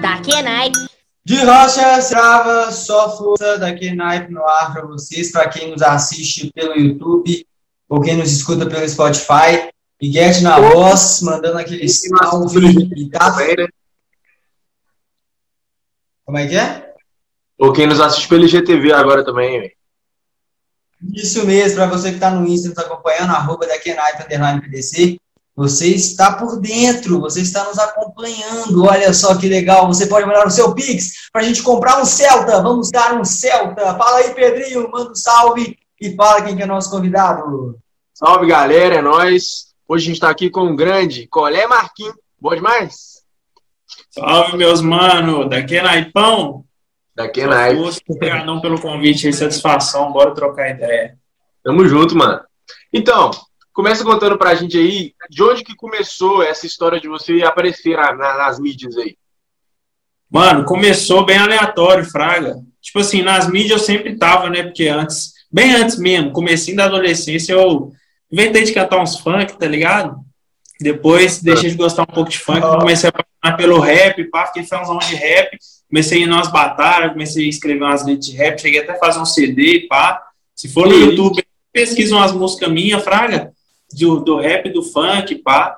Da Kenai. De rocha, trava, só força da Kenai no ar para vocês, para quem nos assiste pelo YouTube ou quem nos escuta pelo Spotify. Miguel na voz, mandando aquele salve e tá. Como é que é? Ou quem nos assiste pelo IGTV agora também, velho. Isso mesmo, para você que está no Insta nos acompanhando, arroba da Kenai, underline PDC. Você está por dentro, você está nos acompanhando. Olha só que legal. Você pode mandar o seu Pix para a gente comprar um Celta. Vamos dar um Celta. Fala aí, Pedrinho, manda um salve e fala quem que é nosso convidado. Salve, galera, é nóis. Hoje a gente está aqui com um grande Colé Marquinhos. Bom demais? Salve, meus mano. Daqui é Naipão. Daqui é Naipão. Obrigadão pelo convite e satisfação. Bora trocar ideia. Tamo junto, mano. Então, Começa contando pra gente aí de onde que começou essa história de você aparecer na, nas mídias aí. Mano, começou bem aleatório, Fraga. Tipo assim, nas mídias eu sempre tava, né? Porque antes, bem antes mesmo, comecinho da adolescência, eu inventei de cantar uns funk, tá ligado? Depois deixei de gostar um pouco de funk, comecei a apaixonar pelo rap, pá, fiquei fãzão de rap, comecei a ir nas batalhas, comecei a escrever umas letras de rap, cheguei até a fazer um CD, pá. Se for no YouTube, pesquisa umas músicas minhas, Fraga do, do rap, do funk, pá.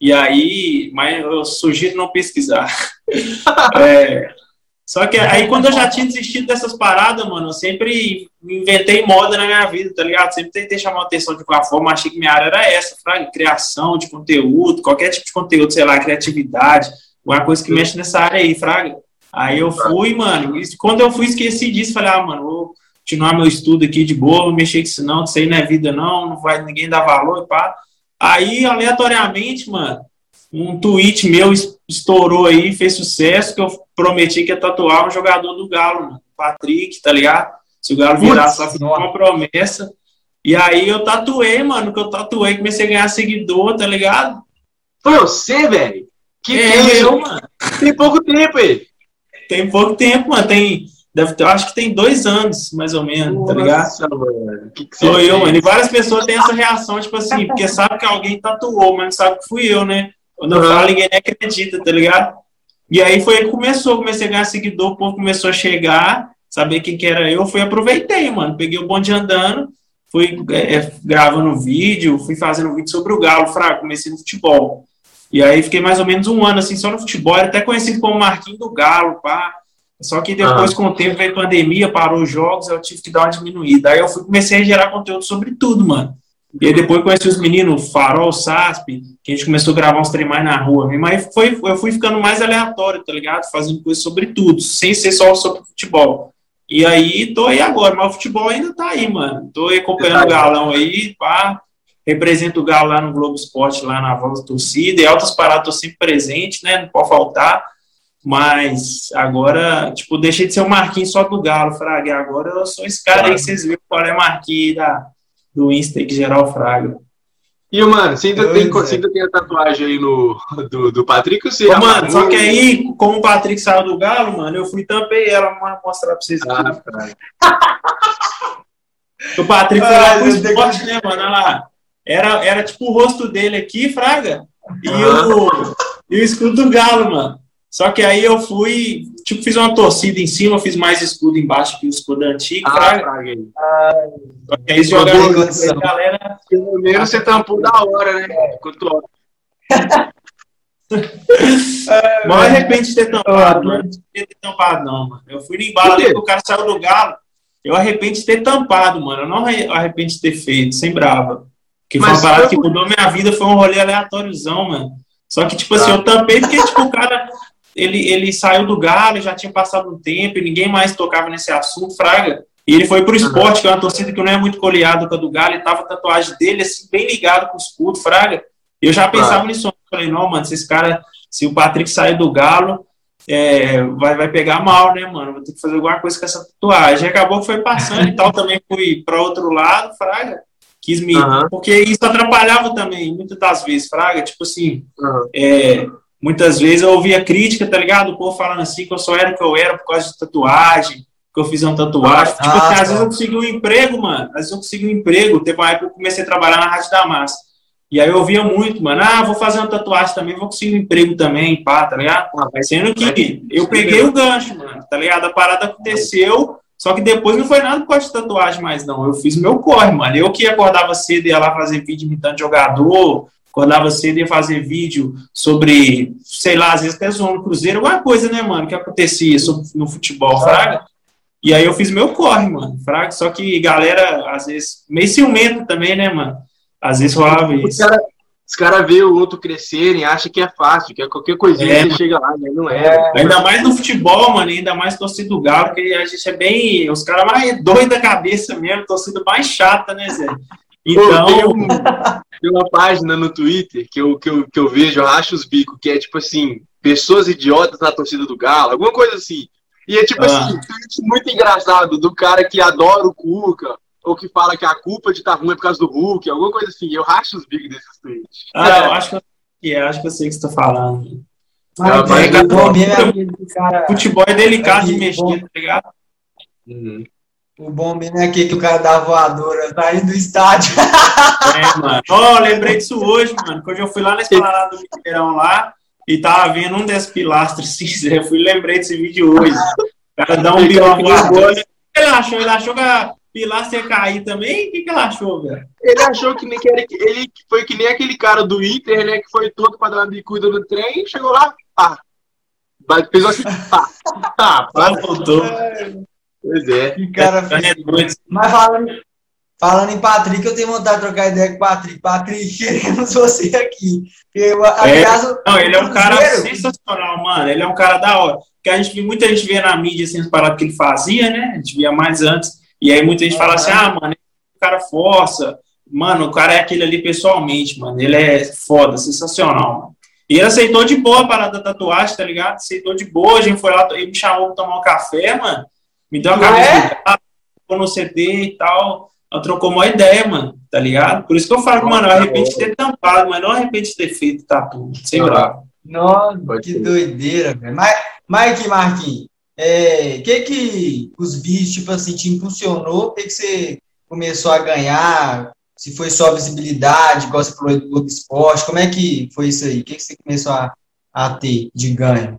E aí, mas eu sugiro não pesquisar. é, só que aí, quando eu já tinha desistido dessas paradas, mano, eu sempre inventei moda na minha vida, tá ligado? Sempre tentei chamar a atenção de qualquer forma, achei que minha área era essa, fraga, criação de conteúdo, qualquer tipo de conteúdo, sei lá, criatividade, alguma coisa que mexe nessa área aí, fraga. Aí eu fui, mano, e quando eu fui, esqueci disso, falei, ah, mano, vou continuar meu estudo aqui de boa, não mexer com isso não, isso aí não é vida não, não vai ninguém dar valor, pá. Aí, aleatoriamente, mano, um tweet meu estourou aí, fez sucesso, que eu prometi que ia tatuar um jogador do Galo, mano, Patrick, tá ligado? Se o Galo virasse, só uma promessa. E aí eu tatuei, mano, que eu tatuei, comecei a ganhar seguidor, tá ligado? Foi você, velho? Que é, eu, mano. Tem pouco tempo aí. Tem pouco tempo, mano. Tem Deve ter, eu acho que tem dois anos, mais ou menos, Nossa, tá ligado? Que que Sou eu, mano. E várias pessoas têm essa reação, tipo assim, porque sabe que alguém tatuou, mas não sabe que fui eu, né? Quando eu falo, ninguém acredita, tá ligado? E aí foi que começou, comecei a ganhar seguidor, o povo começou a chegar, saber quem que era eu, fui aproveitei, mano. Peguei o bonde andando, fui é, é, gravando vídeo, fui fazendo vídeo sobre o Galo, fraco, comecei no futebol. E aí fiquei mais ou menos um ano assim só no futebol, era até conhecido como Marquinhos do Galo, pá. Só que depois, ah. com o tempo, veio pandemia, parou os jogos, eu tive que dar uma diminuída. Aí eu fui, comecei a gerar conteúdo sobre tudo, mano. E aí depois conheci os meninos, Farol, Sasp, que a gente começou a gravar uns treinos na rua mesmo. Aí foi, eu fui ficando mais aleatório, tá ligado? Fazendo coisas sobre tudo, sem ser só sobre futebol. E aí tô aí agora, mas o futebol ainda tá aí, mano. Tô aí acompanhando o Galão aí, pá. Represento o Galo lá no Globo Esporte, lá na voz da torcida. E altas paradas, tô sempre presente, né? Não pode faltar. Mas agora, tipo, deixei de ser o Marquinhos só do Galo, Fraga. Agora eu sou esse cara aí que vocês viram qual é Marquinhos da, do Insta que geral Fraga. E, mano, você ainda, tem, você ainda tem a tatuagem aí no, do, do Patrick? Ou você Ô, mano, só que aí, como o Patrick saiu do Galo, mano, eu fui tampei ela pra mostrar pra vocês ah, aqui. o Patrick foi lá pro esporte, né, mano? Olha lá. Era, era tipo o rosto dele aqui, Fraga, e, ah. o, e o escudo do Galo, mano. Só que aí eu fui, tipo, fiz uma torcida em cima, fiz mais escudo embaixo que o escudo antigo. Ah, fraga. Ah, só que aí jogaram a galera. Pelo menos você tampou da hora, né? Quanto Mas de repente ter tampado, mano. Não ter tampado, não, mano. Eu fui no embalo ali que o cara saiu do galo. Eu arrependo de ter tampado, mano. Eu não arrependo de ter feito, sem brava. Porque foi uma parada que mudou minha vida, foi um rolê aleatóriozão, mano. Só que, tipo assim, eu tampei porque, tipo, o cara ele, ele saiu do Galo, já tinha passado um tempo, e ninguém mais tocava nesse assunto, Fraga. E ele foi pro esporte, que é uma torcida que não é muito coleada com a do Galo, e tava a tatuagem dele, assim, bem ligado com o escudo, Fraga. Eu já pensava nisso, falei, não, mano, se esse cara, se o Patrick sair do Galo, é, vai, vai pegar mal, né, mano? Vou ter que fazer alguma coisa com essa tatuagem. Acabou que foi passando e tal, também fui para outro lado, Fraga. Quis me. Uhum. Porque isso atrapalhava também, muitas das vezes, Fraga. Tipo assim, uhum. é, Muitas vezes eu ouvia crítica, tá ligado? O povo falando assim que eu só era o que eu era por causa de tatuagem, que eu fiz uma tatuagem. Ah, tipo, assim, às vezes eu consegui um emprego, mano. Às vezes eu consegui um emprego. Teve uma época que eu comecei a trabalhar na Rádio da Massa. E aí eu via muito, mano, ah, vou fazer uma tatuagem também, vou conseguir um emprego também, pá, tá ligado? Ah, Sendo que eu peguei o gancho, mano, tá ligado? A parada aconteceu, só que depois não foi nada por causa de tatuagem mais, não. Eu fiz meu corre, mano. Eu que acordava cedo, ia lá fazer vídeo imitando jogador, acordava cedo, ia fazer vídeo sobre, sei lá, às vezes até zoando cruzeiro, alguma coisa, né, mano, que acontecia no futebol, fraga. E aí eu fiz meu corre, mano, fraga. Só que galera, às vezes, meio ciumento também, né, mano? Às vezes rolava isso. Os caras vê o outro crescerem, acham que é fácil, que é qualquer coisinha é, você chega lá, né? Não é. é. Ainda mais no futebol, mano, ainda mais torcida do Galo, que a gente é bem. Os caras mais doidos da cabeça mesmo, torcida mais chata, né, Zé? Então. Pô, tem, um, tem, uma página no Twitter que eu, que, eu, que eu vejo, eu racho os bicos, que é tipo assim, pessoas idiotas na torcida do Galo, alguma coisa assim. E é tipo ah. assim, muito engraçado do cara que adora o Cuca, ou que fala que a culpa de estar tá ruim é por causa do Hulk, alguma coisa assim. Eu racho os big desses tweets. Ah, é. eu acho que, é, acho que eu sei o que você está falando. Mas, é, bom mesmo cara, futebol é delicado de mexer, tá ligado? Uhum. O bom mesmo é aquele que o cara dá voadora, tá indo do estádio. É, mano. Ó, oh, lembrei disso hoje, mano. Quando eu fui lá na esplanada do Mineirão lá e tava vendo um desses pilastros cinza, eu fui lembrei desse vídeo hoje. O cara dá um bilhão voadora. Ele achou, ele achou que a, Pilar ia cair também? O que, que ela achou, velho? Ele achou que, nem, que ele, ele foi que nem aquele cara do Inter, né? Que foi todo para dar uma bicuda no trem, chegou lá, pá. Fez assim, pá. Ah, pá, voltou. Pois é. Que cara é, Mas falando, falando em Patrick, eu tenho vontade de trocar ideia com o Patrick. Patrick, queremos você aqui. Eu, é, não, ele é um cara sensacional, mano. Ele é um cara da hora. Porque a gente muita gente vê na mídia assim, as paradas que ele fazia, né? A gente via mais antes. E aí muita gente fala assim, ah, mano, o cara força. Mano, o cara é aquele ali pessoalmente, mano. Ele é foda, sensacional, mano. E ele aceitou de boa a parada da tatuagem, tá ligado? Aceitou de boa, a gente foi lá, ele me chamou pra tomar um café, mano. Me deu uma ah, camisa é? no CD e tal. Ela trocou uma ideia, mano, tá ligado? Por isso que eu falo, mano, eu arrependo de ter tampado, mas não arrependo de ter feito tatu, sem grave. Nossa, que doideira, velho. Mas, Mike Marquinhos, é, que que os vídeos, tipo assim, te impulsionou? O que que você começou a ganhar? Se foi só visibilidade, igual você falou do Globo Esporte, como é que foi isso aí? O que que você começou a, a ter de ganho?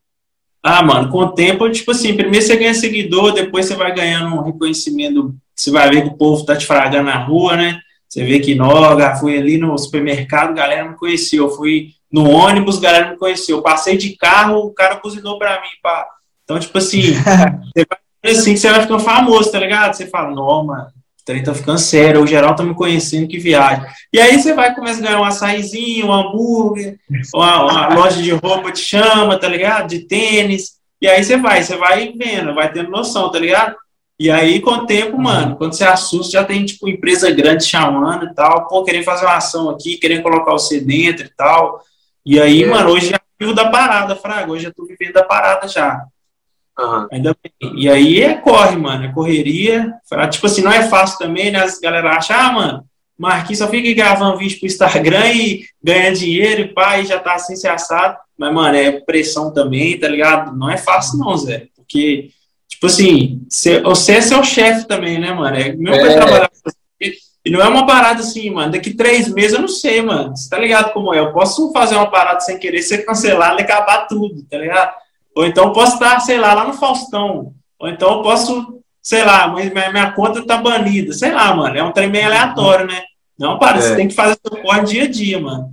Ah, mano, com o tempo, tipo assim, primeiro você ganha seguidor, depois você vai ganhando um reconhecimento, você vai ver que o povo tá te fragando na rua, né? Você vê que, noga, fui ali no supermercado, galera me conheceu, eu fui no ônibus, galera me conheceu, eu passei de carro, o cara cozinhou para mim, pá. Então, tipo assim, você vai assim, você vai ficando famoso, tá ligado? Você fala, não, mano, trem tá ficando sério, o geral tá me conhecendo, que viagem. E aí você vai começar a ganhar um açaizinho, um hambúrguer, uma, uma loja de roupa te chama, tá ligado? De tênis. E aí você vai, você vai vendo, vai tendo noção, tá ligado? E aí, com o tempo, uhum. mano, quando você assusta, já tem, tipo, empresa grande chamando e tal, pô, querendo fazer uma ação aqui, querendo colocar você dentro e tal. E aí, é. mano, hoje já vivo da parada, Fraga, hoje já tô vivendo da parada já. Uhum. Ainda bem. E aí é corre, mano, é correria. Tipo assim, não é fácil também, né? As galera acham, ah, mano, Marquinhos só fica gravando vídeo pro Instagram e ganha dinheiro e pá, e já tá assim se assado. Mas, mano, é pressão também, tá ligado? Não é fácil, não, Zé. Porque, tipo assim, você é seu chefe também, né, mano? É meu é. trabalhar e não é uma parada assim, mano. Daqui três meses eu não sei, mano. Você tá ligado como é? Eu posso fazer uma parada sem querer ser cancelado e acabar tudo, tá ligado? Ou então posso estar, sei lá, lá no Faustão. Ou então eu posso, sei lá, minha, minha conta tá banida. Sei lá, mano. É um trem meio aleatório, né? Não, para, é. você tem que fazer seu corre dia a dia, mano.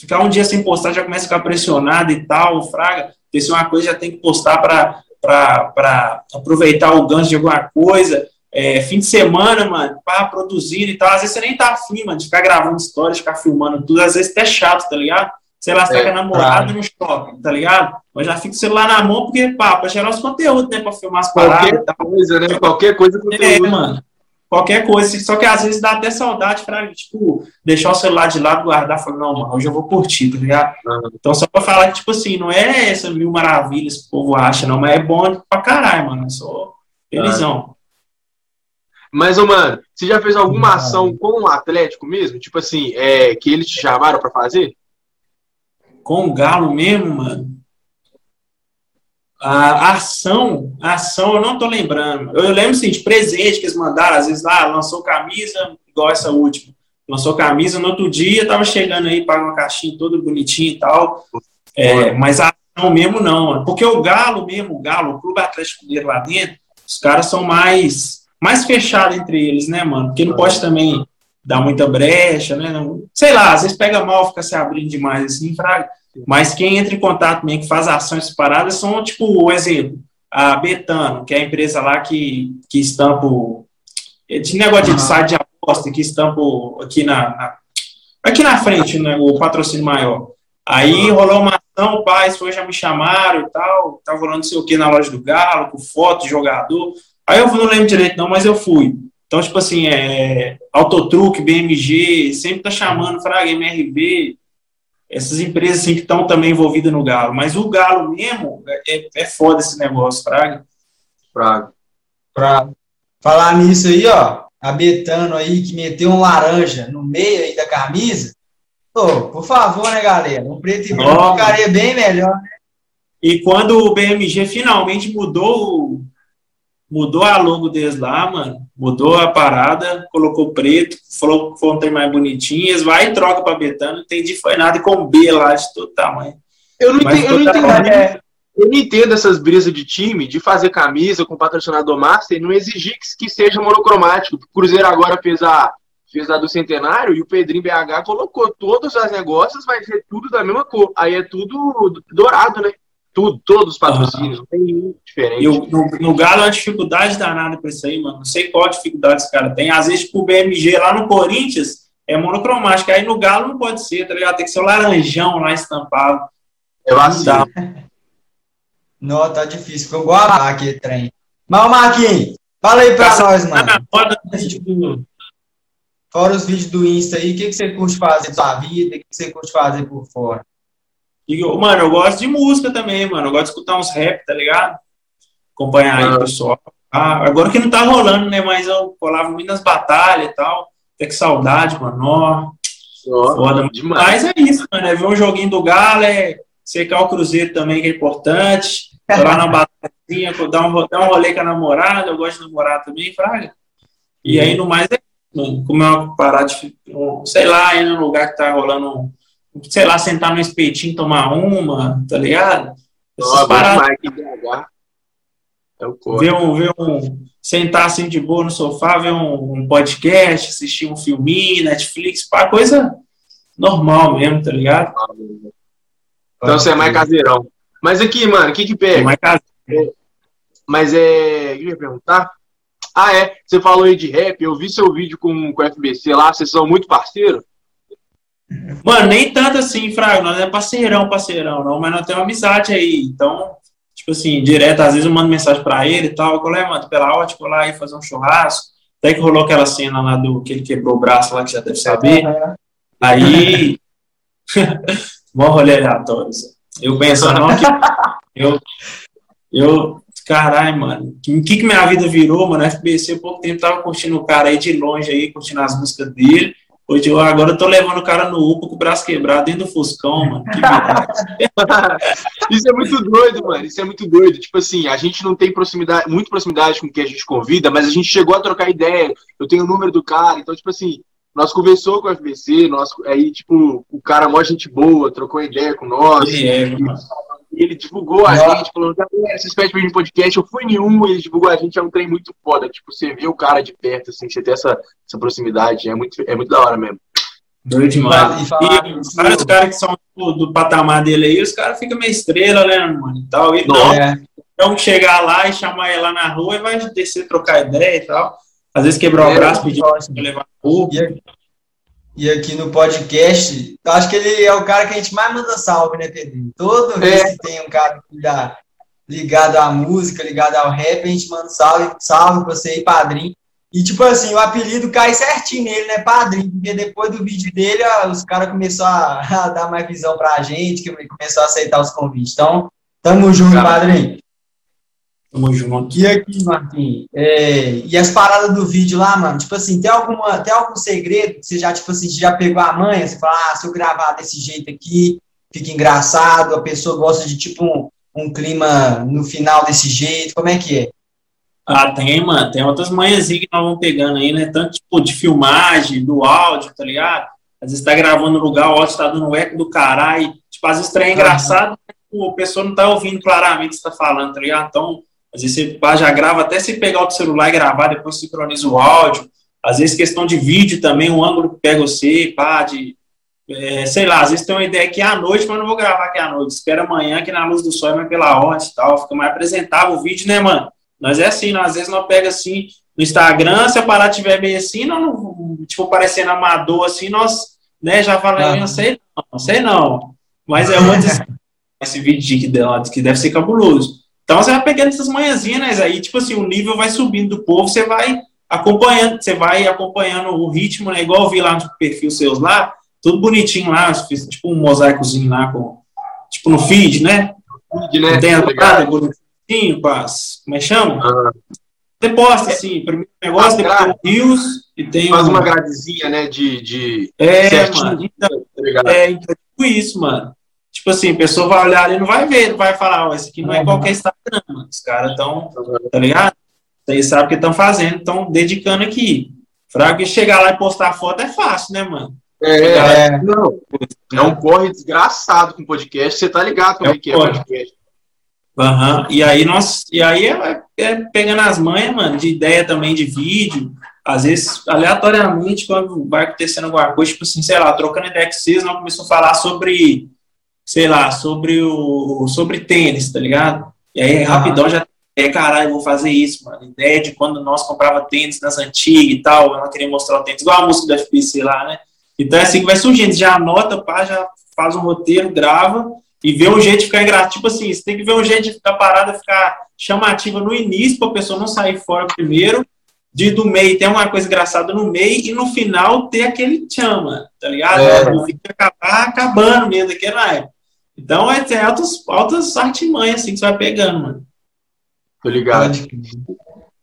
Ficar um dia sem postar já começa a ficar pressionado e tal, fraga. Se uma coisa já tem que postar para aproveitar o gancho de alguma coisa. É, fim de semana, mano, para produzir e tal. Às vezes você nem tá afim, mano, de ficar gravando histórias, ficar filmando tudo. Às vezes até chato, tá ligado? Sei lá, você tá é, com a namorada no shopping, tá ligado? Mas já fica o celular na mão, porque, pá, pra gerar os conteúdos, né? Pra filmar as paradas. Qualquer coisa, né? Qualquer coisa conteúdo. É, mano. Qualquer coisa. Só que às vezes dá até saudade pra, tipo, deixar o celular de lado, guardar, falar, não, mano, hoje eu vou curtir, tá ligado? Uhum. Então, só pra falar que, tipo assim, não é essa mil maravilhas que o povo acha, não, mas é bom pra caralho, mano. Eu sou felizão. Mas, ô, mano, você já fez alguma ação com o Atlético mesmo? Tipo assim, é, que eles te chamaram pra fazer? Com o Galo mesmo, mano. A ação, a ação eu não tô lembrando. Eu lembro, assim, de presente que eles mandaram, às vezes lá, lançou camisa, igual essa última. lançou camisa, no outro dia tava chegando aí, paga uma caixinha toda bonitinha e tal. É, mas a ação mesmo não, mano. Porque o Galo mesmo, o Galo, o Clube Atlético Mineiro lá dentro, os caras são mais, mais fechados entre eles, né, mano? Porque não pode também dar muita brecha, né? Não, sei lá, às vezes pega mal, fica se abrindo demais assim, fraga. Mas quem entra em contato mesmo, que faz ações separadas, são, tipo, o exemplo, a Betano, que é a empresa lá que, que estampa o, de negócio de site de aposta, que estampa aqui na, na, aqui na frente, né, o patrocínio maior. Aí rolou uma ação, pais foi, já me chamaram e tal, tava rolando sei o que na loja do Galo, com foto, jogador. Aí eu não lembro direito não, mas eu fui. Então, tipo assim, é, Autotruque, BMG, sempre tá chamando, Fraga, MRV, essas empresas assim, que estão também envolvidas no Galo. Mas o Galo mesmo, é, é foda esse negócio, Fraga. Fraga. Pra falar nisso aí, ó, a Betano aí, que meteu um laranja no meio aí da camisa, Pô, por favor, né, galera? Um preto e branco ficaria bem melhor, né? E quando o BMG finalmente mudou mudou a logo deles lá, mano, mudou a parada, colocou preto, falou que foi um trem mais bonitinhas, vai e troca pra Betano, não entendi foi nada, e com B lá de todo tamanho. Eu não, entendo, eu, não entendo, é, eu não entendo essas brisas de time, de fazer camisa com patrocinador master e não exigir que, que seja monocromático. O Cruzeiro agora fez a, fez a do Centenário e o Pedrinho BH colocou todos os negócios, vai ser tudo da mesma cor. Aí é tudo dourado, né? Tudo, todos os patrocínios, não tem nenhum diferente. E o, no, no Galo, a dificuldade danada com isso aí, mano. Não sei qual dificuldade esse cara tem. Às vezes, tipo, o BMG lá no Corinthians é monocromático. Aí no Galo não pode ser, tá ligado? Tem que ser o laranjão lá estampado. É vacilo. Não, tá difícil. Ficou igual a aquele trem. Mas, Marquinhos, fala aí pra nós, mano. Fora os vídeos do Insta aí, o que, que você curte fazer na sua vida? O que, que você curte fazer por fora? Mano, eu gosto de música também, mano. Eu gosto de escutar uns rap, tá ligado? Acompanhar aí o pessoal. Ah, agora que não tá rolando, né? Mas eu colava muito nas batalhas e tal. Até que saudade, mano. Ó, Foda, demais. Mas é isso, mano. É ver um joguinho do Galo, é secar o Cruzeiro também, que é importante. Tô lá na batalha, dar um, dar um rolê com a namorada. Eu gosto de namorar também, Fraga. E aí, no mais, é como é uma parada de, sei lá, ir num lugar que tá rolando, sei lá, sentar no espetinho, tomar uma, tá ligado? Essas paradas. É ver um, ver um, sentar assim de boa no sofá, ver um, um podcast, assistir um filminho, Netflix, pá, coisa normal mesmo, tá ligado? Então você é mais caseirão. Mas aqui, mano, o que que pega? Mais caseiro. Mas é. O que eu ia perguntar? Ah, é? Você falou aí de rap, eu vi seu vídeo com, com o FBC lá, vocês são muito parceiros? Mano, nem tanto assim, Fraga, nós é parceirão, parceirão, não, mas nós temos amizade aí, então, tipo assim, direto, às vezes eu mando mensagem pra ele e tal, eu é, mano, pela ótica, lá e fazer um churrasco, até que rolou aquela cena lá do que ele quebrou o braço lá, que já deve saber, aí, mó rolê aleatório, eu penso, não, que eu, eu Caralho, mano, o que, que minha vida virou, mano? FBC, há pouco tempo tava curtindo o cara aí de longe aí, curtindo as músicas dele. Hoje eu agora eu tô levando o cara no UPA com o braço quebrado dentro do Fuscão, mano. Isso é muito doido, mano. Isso é muito doido. Tipo assim, a gente não tem proximidade, muito proximidade com quem a gente convida, mas a gente chegou a trocar ideia. Eu tenho o número do cara, então, tipo assim, nós conversou com o FBC, nós, aí, tipo, o cara, mó gente boa, trocou ideia com nós. É, mano ele divulgou a gente, falou, galera, vocês pedem pra gente podcast, eu fui em um, ele divulgou a gente, é um trem muito foda, tipo, você vê o cara de perto, assim, você tem essa, essa proximidade, é muito, é muito da hora mesmo. Doido demais. E, e vários caras que são do, do, patamar dele aí, os caras ficam meio estrela, né, mano, e tal, e não, é. então chegar lá e chamar ele lá na rua e vai descer, trocar ideia e tal, às vezes quebrar o é, braço, pedir pra levar o e aqui no podcast, acho que ele é o cara que a gente mais manda salve, né, Pedro? Vez é. que tem um cara ligado à música, ligado ao rap, a gente manda salve, salve pra você aí, padrinho. E, tipo assim, o apelido cai certinho nele, né, padrinho? Porque depois do vídeo dele, os caras começaram a, a, dar mais visão pra gente, que começou a aceitar os convites. Então, tamo junto, cara. padrinho. Tamo junto. E aqui, Marquinhos, é, e as paradas do vídeo lá, mano, tipo assim, tem, alguma, tem algum segredo que você já, tipo assim, já pegou a manha? Você fala, ah, se eu gravar desse jeito aqui, fica engraçado, a pessoa gosta de, tipo, um, um clima no final desse jeito, como é que é? Ah, tem, mano. Tem outras manhãzinhas que nós vamos pegando aí, né? Tanto tipo de filmagem, do áudio, tá ligado? Às vezes tá gravando no lugar, o áudio tá dando um eco do caralho. Tipo, às vezes é engraçado, uhum. a pessoa não tá ouvindo claramente o que você tá falando, tá ligado? Então, às vezes você pá, já grava, até se pegar o celular e gravar, depois sincroniza o áudio. Às vezes questão de vídeo também, o ângulo que pega você, pá, de é, sei lá, às vezes tem uma ideia aqui à noite, mas não vou gravar aqui à noite. Espera amanhã que na luz do sol vai pela hora e tal. Fica mais apresentável o vídeo, né, mano? Nós é assim, nós, às vezes nós pega assim no Instagram, se a parada tiver bem assim, não, tipo, parecendo amador assim, nós, né, já falamos, ah. não sei não, não sei não. Mas é onde esse vídeo que que deve ser cabuloso. Então você vai pegando essas manhãzinhas, né, aí, tipo assim, o nível vai subindo do povo, você vai acompanhando, você vai acompanhando o ritmo, né, igual eu vi lá no perfil seus lá, tudo bonitinho lá, fiz tipo um mosaicozinho lá, com, tipo no feed, né? Feed, né? Tem a entrada bonitinho, com as, como é que chama? Ah. Você posta, assim, primeiro negócio, depois tem o Rios e tem Faz uma gradezinha, né, de... de é, certinho, mano, então, tá é, então, tipo isso, mano. Tipo assim, a pessoa vai olhar ali, não vai ver, não vai falar, ó, esse aqui não é qualquer Instagram, mano. Os caras estão, tá ligado? Vocês sabem o que estão fazendo, estão dedicando aqui. Fraga chegar lá e postar foto é fácil, né, mano? É, é, não, é um corre desgraçado com podcast, você tá ligado como é, que é podcast. Uhum. E aí nós, e aí é, é, pegando as manhas, mano, de ideia também de vídeo, às vezes aleatoriamente quando vai acontecendo alguma coisa, tipo assim, sei lá, trocando ideia com vocês, nós começamos a falar sobre, sei lá, sobre o sobre tênis, tá ligado? E aí uhum. rapidão já é, caralho, vou fazer isso, mano. Ideia de quando nós comprava tênis nas antigas e tal, não queria mostrar o tênis, igual a música do FPC lá, né? Então é assim que vai surgindo, já anota, pá, já faz um roteiro, grava e vê um jeito de ficar engraçado. Tipo assim, você tem que ver um jeito de ficar parada, ficar chamativa no início, para a pessoa não sair fora primeiro, de do meio ter uma coisa engraçada no meio e no final ter aquele chama, tá ligado? É. O vídeo acabar acabando mesmo daquela época. Então é, é altas, altas artimanhas assim que você vai pegando, mano. Tô ligado.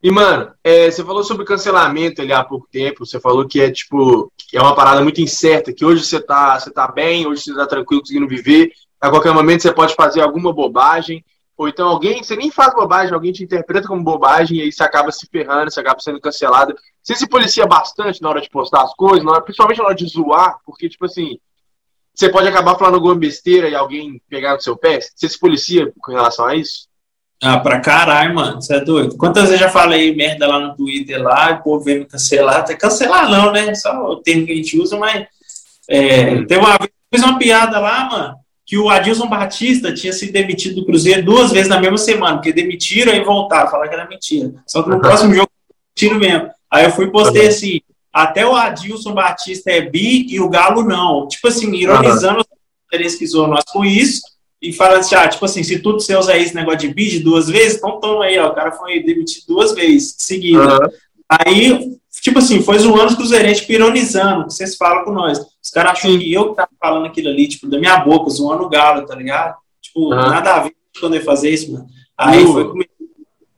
E, mano, é, você falou sobre cancelamento ali há pouco tempo, você falou que é tipo, que é uma parada muito incerta, que hoje você tá, você tá bem, hoje você tá tranquilo conseguindo viver, a qualquer momento você pode fazer alguma bobagem, ou então alguém, você nem faz bobagem, alguém te interpreta como bobagem e aí você acaba se ferrando, você acaba sendo cancelado. Você se policia bastante na hora de postar as coisas, na hora, principalmente na hora de zoar, porque, tipo assim, você pode acabar falando alguma besteira e alguém pegar no seu pé. Você se policia com relação a isso? Ah, pra caralho, mano, você é doido. Quantas vezes eu já falei merda lá no Twitter lá, o povo vendo cancelar, até cancelar não, né? Só o termo que a gente usa, mas é, tem uma vez fiz uma piada lá, mano, que o Adilson Batista tinha sido demitido do Cruzeiro duas vezes na mesma semana, porque demitiram e voltaram, falaram que era mentira. Só que no próximo jogo, tiro mesmo. Aí eu fui e postei assim, até o Adilson Batista é bi e o Galo não. Tipo assim, ironizando uhum. os nós com isso, e fala assim, ah, tipo assim, se tudo seu é esse negócio de bid duas vezes, então toma aí, ó, o cara foi demitido duas vezes seguida. Uhum. Aí, tipo assim, foi zoando os cruzeirenses, tipo, ironizando, que vocês falam com nós. Os caras acham que eu que tava falando aquilo ali, tipo, da minha boca, zoando o galo, tá ligado? Tipo, uhum. nada a ver quando eu fazer isso, mano. Aí uhum. foi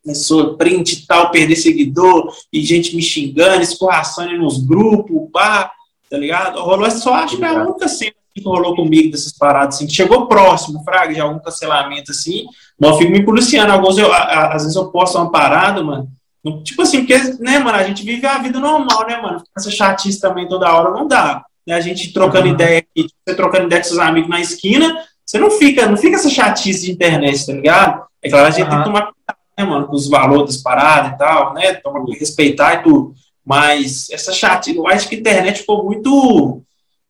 começou print e tal, perder seguidor, e gente me xingando, escorraçando nos grupos, pá, tá ligado? Rolou, só acho que é a única cena que rolou comigo dessas paradas, assim, chegou próximo, fraga, de algum cancelamento, assim, mas eu fico me policiando, alguns eu, a, às vezes eu posto uma parada, mano, tipo assim, porque, né, mano, a gente vive a vida normal, né, mano, essa chatice também toda hora não dá, né, a gente trocando uhum. ideia aqui, você trocando ideia com seus amigos na esquina, você não fica, não fica essa chatice de internet, tá ligado? É claro, a gente uhum. tem que tomar né, mano, com os valores das paradas e tal, né, tomar, respeitar e tudo, mas essa chatice, eu acho que a internet ficou muito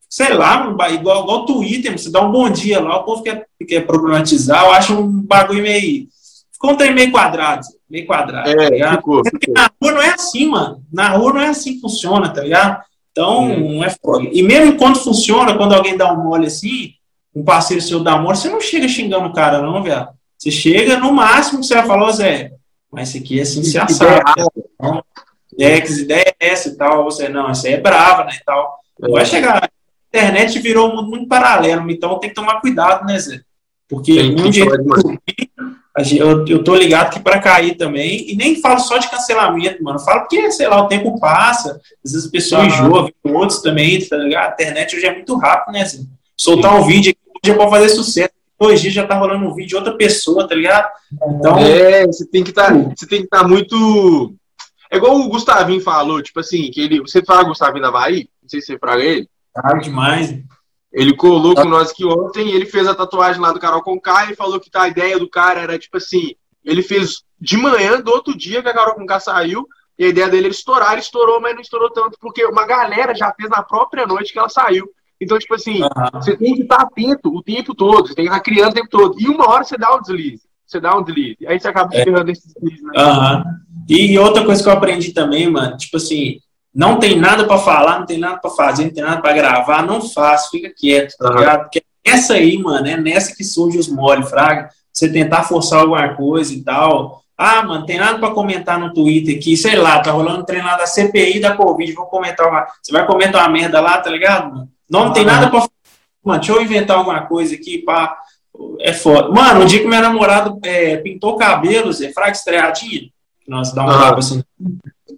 sei lá, igual, igual Twitter, você dá um bom dia lá, o povo quer, quer problematizar, eu acho um bagulho meio. Ficou um trem meio quadrado, meio quadrado. É, tá ficou, ficou. Na rua não é assim, mano. Na rua não é assim que funciona, tá ligado? Então, não é foda. E mesmo quando funciona, quando alguém dá um mole assim, um parceiro seu dá um mole, você não chega xingando o cara, não, velho. Você chega, no máximo, você vai falar, Zé, mas isso aqui é assim, se assado. É, que ideia é essa e tal? Você, não, essa aí é brava, né, e tal. É. Vai chegar, internet virou um mundo muito paralelo, então tem que tomar cuidado, né, Zé? Porque um dia eu, eu tô ligado que para cair também, e nem falo só de cancelamento, mano, falo porque, sei lá, o tempo passa, às vezes ah. enjoam, outros também, tá ligado? A internet hoje é muito rápido, né, Zé? Soltar Sim. um vídeo aqui, hoje é pra fazer sucesso, dois dias já tá rolando um vídeo de outra pessoa, tá ligado? Então, é, você tem que tá, que estar tá muito. É igual o Gustavinho falou, tipo assim, que ele. Você fala Gustavinho da Bahia? Não sei se você fraga ele. Claro demais. Ele colou com nós aqui ontem, ele fez a tatuagem lá do Carol Conká e falou que tá, a ideia do cara era tipo assim, ele fez de manhã do outro dia que a Carol Conká saiu, e a ideia dele era estourar, ele estourou, mas não estourou tanto, porque uma galera já fez na própria noite que ela saiu. Então, tipo assim, uhum. você tem que estar atento o tempo todo, você tem que estar criando o tempo todo. E uma hora você dá um deslize. Você dá um deslize. Aí você acaba é. ferrando esse deslize, né? Uhum. E outra coisa que eu aprendi também, mano, tipo assim, não tem nada para falar, não tem nada para fazer, não tem nada para gravar, não faz, fica quieto, tá uhum. ligado? Porque essa aí, mano, é nessa que surge os mole, fraga. Você tentar forçar alguma coisa e tal. Ah, mano, tem nada para comentar no Twitter aqui, sei lá, tá rolando um treinado da CPI da Covid, vou comentar uma. Você vai comentar uma merda lá, tá ligado, mano? Não, não tem nada pra. Mano, deixa eu inventar alguma coisa aqui, pá. É foda. Mano, o dia que meu namorado é, pintou o cabelo, Zé, fraco estreadinho. Nossa, dá um ah. tapa assim.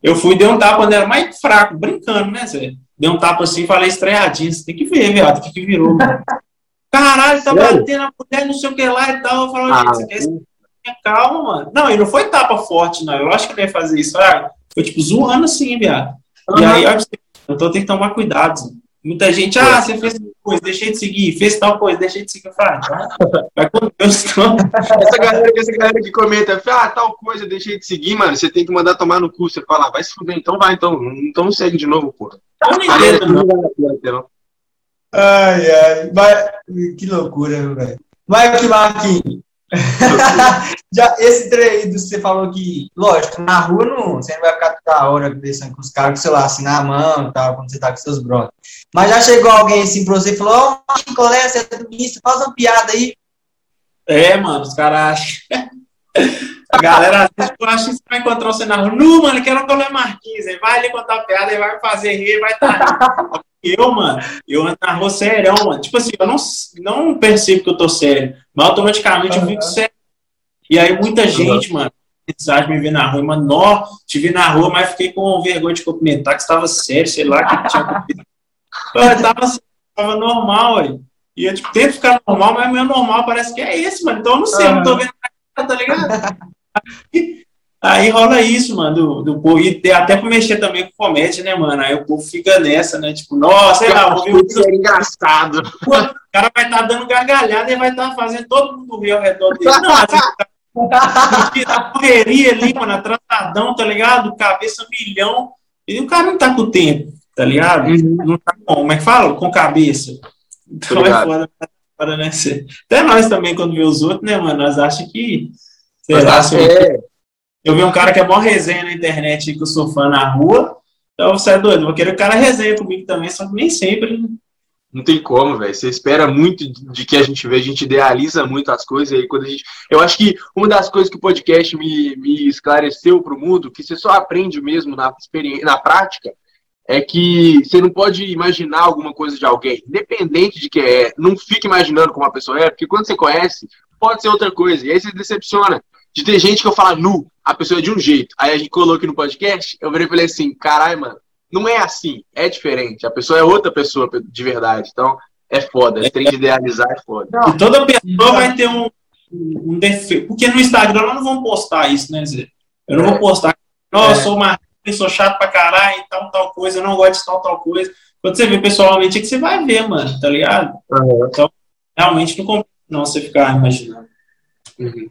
Eu fui, dei um tapa era mais fraco, brincando, né, Zé? Dei um tapa assim e falei estreadinho. Você tem que ver, viado, o que, que virou, mano. Caralho, tá batendo a mulher, não sei o que lá e tal. Eu falo, ah, gente, você quer calma, mano. Não, e não foi tapa forte, não. Eu acho que ele ia fazer isso, sabe? Foi tipo zoando assim, viado. Uhum. E aí, eu tô tendo que tomar cuidado. Zé. Muita gente, ah, você fez tal coisa, deixei de seguir, fez tal coisa, deixei de seguir. Eu falo, então, vai com Deus, então. essa, galera, essa galera que comenta, ah, tal coisa, deixei de seguir, mano, você tem que mandar tomar no cu. Você fala, ah, vai se fuder, então vai, então, então segue de novo, pô. Eu não entendo, não. Ai, ai, mas, que loucura, velho. Vai aqui, Marquinhos. Já, esse treino que você falou que, lógico, na rua não, você não vai ficar toda hora conversando com os caras, com sei lá, assim, na mão e tal, quando você tá com seus brothers. Mas já chegou alguém assim pra você e falou, ó, oh, colé, você é do ministro, faz uma piada aí. É, mano, os caras acham. A galera, às vezes, acha que você vai encontrar você na rua. Não, mano, quero um Colé Marquinhos. Ele vai ali contar piada, ele vai fazer rir, vai estar. Tá eu, mano, eu ando na rua sério, mano. Tipo assim, eu não, não percebo que eu tô sério, mas automaticamente uhum. eu fico sério. E aí muita gente, mano, mensagem me ver na rua, mano, nó, te vi na rua, mas fiquei com vergonha de cumprimentar, que estava sério, sei lá, que tinha eu tava, assim, tava normal, aí. E eu, tipo, tento ficar normal, mas meu normal parece que é esse, mano. Então eu não sei, uhum. não tô vendo nada, tá ligado? Aí rola isso, mano, do, do povo. E até pra mexer também com comédia, né, mano? Aí o povo fica nessa, né? Tipo, nossa, sei lá, vou ver o é engraçado. o cara vai estar tá dando gargalhada e vai estar tá fazendo todo mundo ver ao redor dele. Não, assim, tá correria ali, mano, atrasadão, tá ligado? Cabeça milhão. E o cara não tá com tempo, tá ligado? Uhum. Não tá com, como é que fala? Com cabeça. Então é foda, foda, né? Até nós também, quando vê os outros, né, mano? Nós achamos que. Sei lá, é. Eu vi um cara que é mó resenha na internet que eu sou fã na rua. Então você é doido, vou querer o cara resenha comigo também, só que nem sempre. Né? Não tem como, velho. Você espera muito de que a gente vê, a gente idealiza muito as coisas. E aí quando a gente. Eu acho que uma das coisas que o podcast me, me esclareceu para o mundo, que você só aprende mesmo na, experiência, na prática, é que você não pode imaginar alguma coisa de alguém, independente de que é. Não fique imaginando como a pessoa é, porque quando você conhece, pode ser outra coisa. E aí você decepciona de ter gente que eu falo nu, a pessoa é de um jeito. Aí a gente colocou aqui no podcast, eu virei e falei assim, caralho, mano, não é assim, é diferente. A pessoa é outra pessoa de verdade. Então, é foda. Esse trem de idealizar é foda. Não, e toda pessoa vai ter um, um defeito. Porque no Instagram nós não vamos postar isso, né, Zé? Eu não é. vou postar, nossa, é. sou uma sou chato pra caralho, tal, tal coisa, eu não gosto de tal, tal coisa. Quando você vê pessoalmente, é que você vai ver, mano, tá ligado? Uhum. Então, realmente não compensa não você ficar imaginando. Uhum.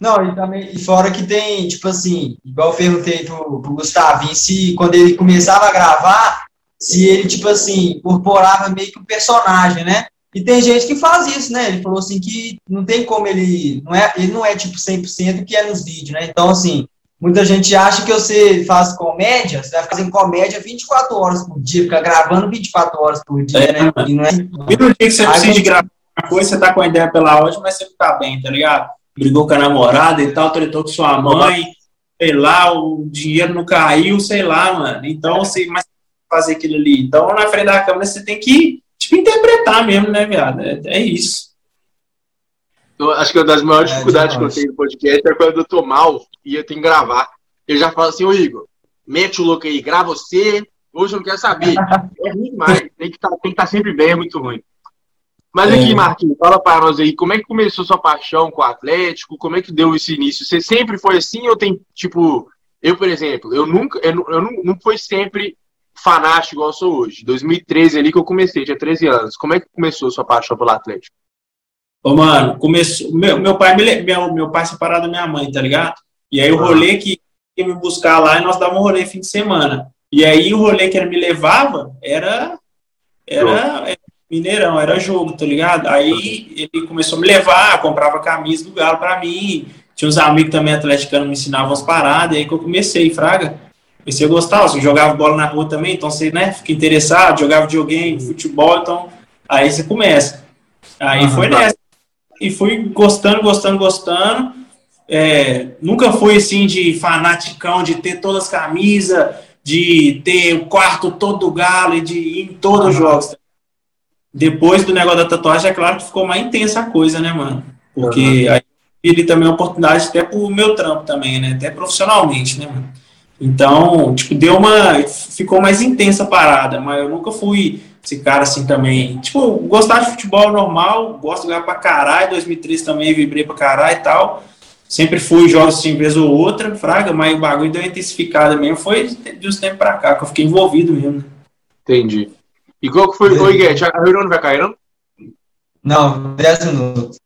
Não, e também, e fora que tem, tipo assim, igual eu perguntei pro, pro Gustavinho, se quando ele começava a gravar, se ele, tipo assim, incorporava meio que um personagem, né? E tem gente que faz isso, né? Ele falou assim que não tem como ele. Não é, ele não é tipo 100% que é nos vídeos, né? Então, assim, muita gente acha que você faz comédia, você vai fazendo comédia 24 horas por dia, fica gravando 24 horas por dia, é, né? E não é. E no dia que você precisa de gravar uma coisa, você tá com a ideia pela áudio, mas você tá bem, tá ligado? brigou com a namorada e tal, tretou com sua mãe, sei lá, o dinheiro não caiu, sei lá, mano. Então, você mas fazer aquilo ali. Então, na frente da câmera, você tem que, tipo, interpretar mesmo, né, viado? É, é isso. Eu acho que uma das maiores é, dificuldades que eu tenho no podcast é quando eu tô mal e eu tenho que gravar. Eu já falo assim, ô Igor, mete o louco aí, grava você, hoje eu não quero saber. É ruim demais, tem que tá, estar tá sempre bem, é muito ruim. Mas aqui, é. Marquinhos, fala para nós aí, como é que começou sua paixão com o Atlético? Como é que deu esse início? Você sempre foi assim ou tem, tipo, eu, por exemplo, eu nunca, eu, eu não, não fui sempre fanático igual eu sou hoje. 2013 ali que eu comecei, tinha 13 anos. Como é que começou sua paixão pelo Atlético? Ô, mano, começou. Meu, meu pai meu, meu pai separado da minha mãe, tá ligado? E aí o ah. rolê que ia me buscar lá e nós dávamos um rolê fim de semana. E aí o rolê que ele me levava era. Era, era Mineirão, era jogo, tá ligado? Aí ele começou a me levar, comprava camisa do Galo pra mim. Tinha uns amigos também atleticanos me ensinavam as paradas, e aí que eu comecei, Fraga. Comecei a gostar, você jogava bola na rua também, então você né, fica interessado, jogava videogame, futebol, então aí você começa. Aí foi nessa. E fui gostando, gostando, gostando. É, nunca fui assim de fanaticão, de ter todas as camisas, de ter o quarto todo do galo e de ir em todos os jogos. Depois do negócio da tatuagem, é claro que ficou mais intensa a coisa, né, mano? Porque uhum. aí ele também é uma oportunidade até pro meu trampo também, né? Até profissionalmente, né, mano? Então, tipo, deu uma. Ficou mais intensa a parada, mas eu nunca fui esse cara assim também. Tipo, gostar de futebol normal, gosto de jogar pra caralho. 2013 também vibrei pra caralho e tal. Sempre fui jogos assim, vez ou outra, fraga, mas o bagulho deu intensificada mesmo. Foi de uns tempos pra cá que eu fiquei envolvido mesmo. Né? Entendi. E qual que foi. Oi, Guete, a reunião não vai cair, não? Não, 10 minutos.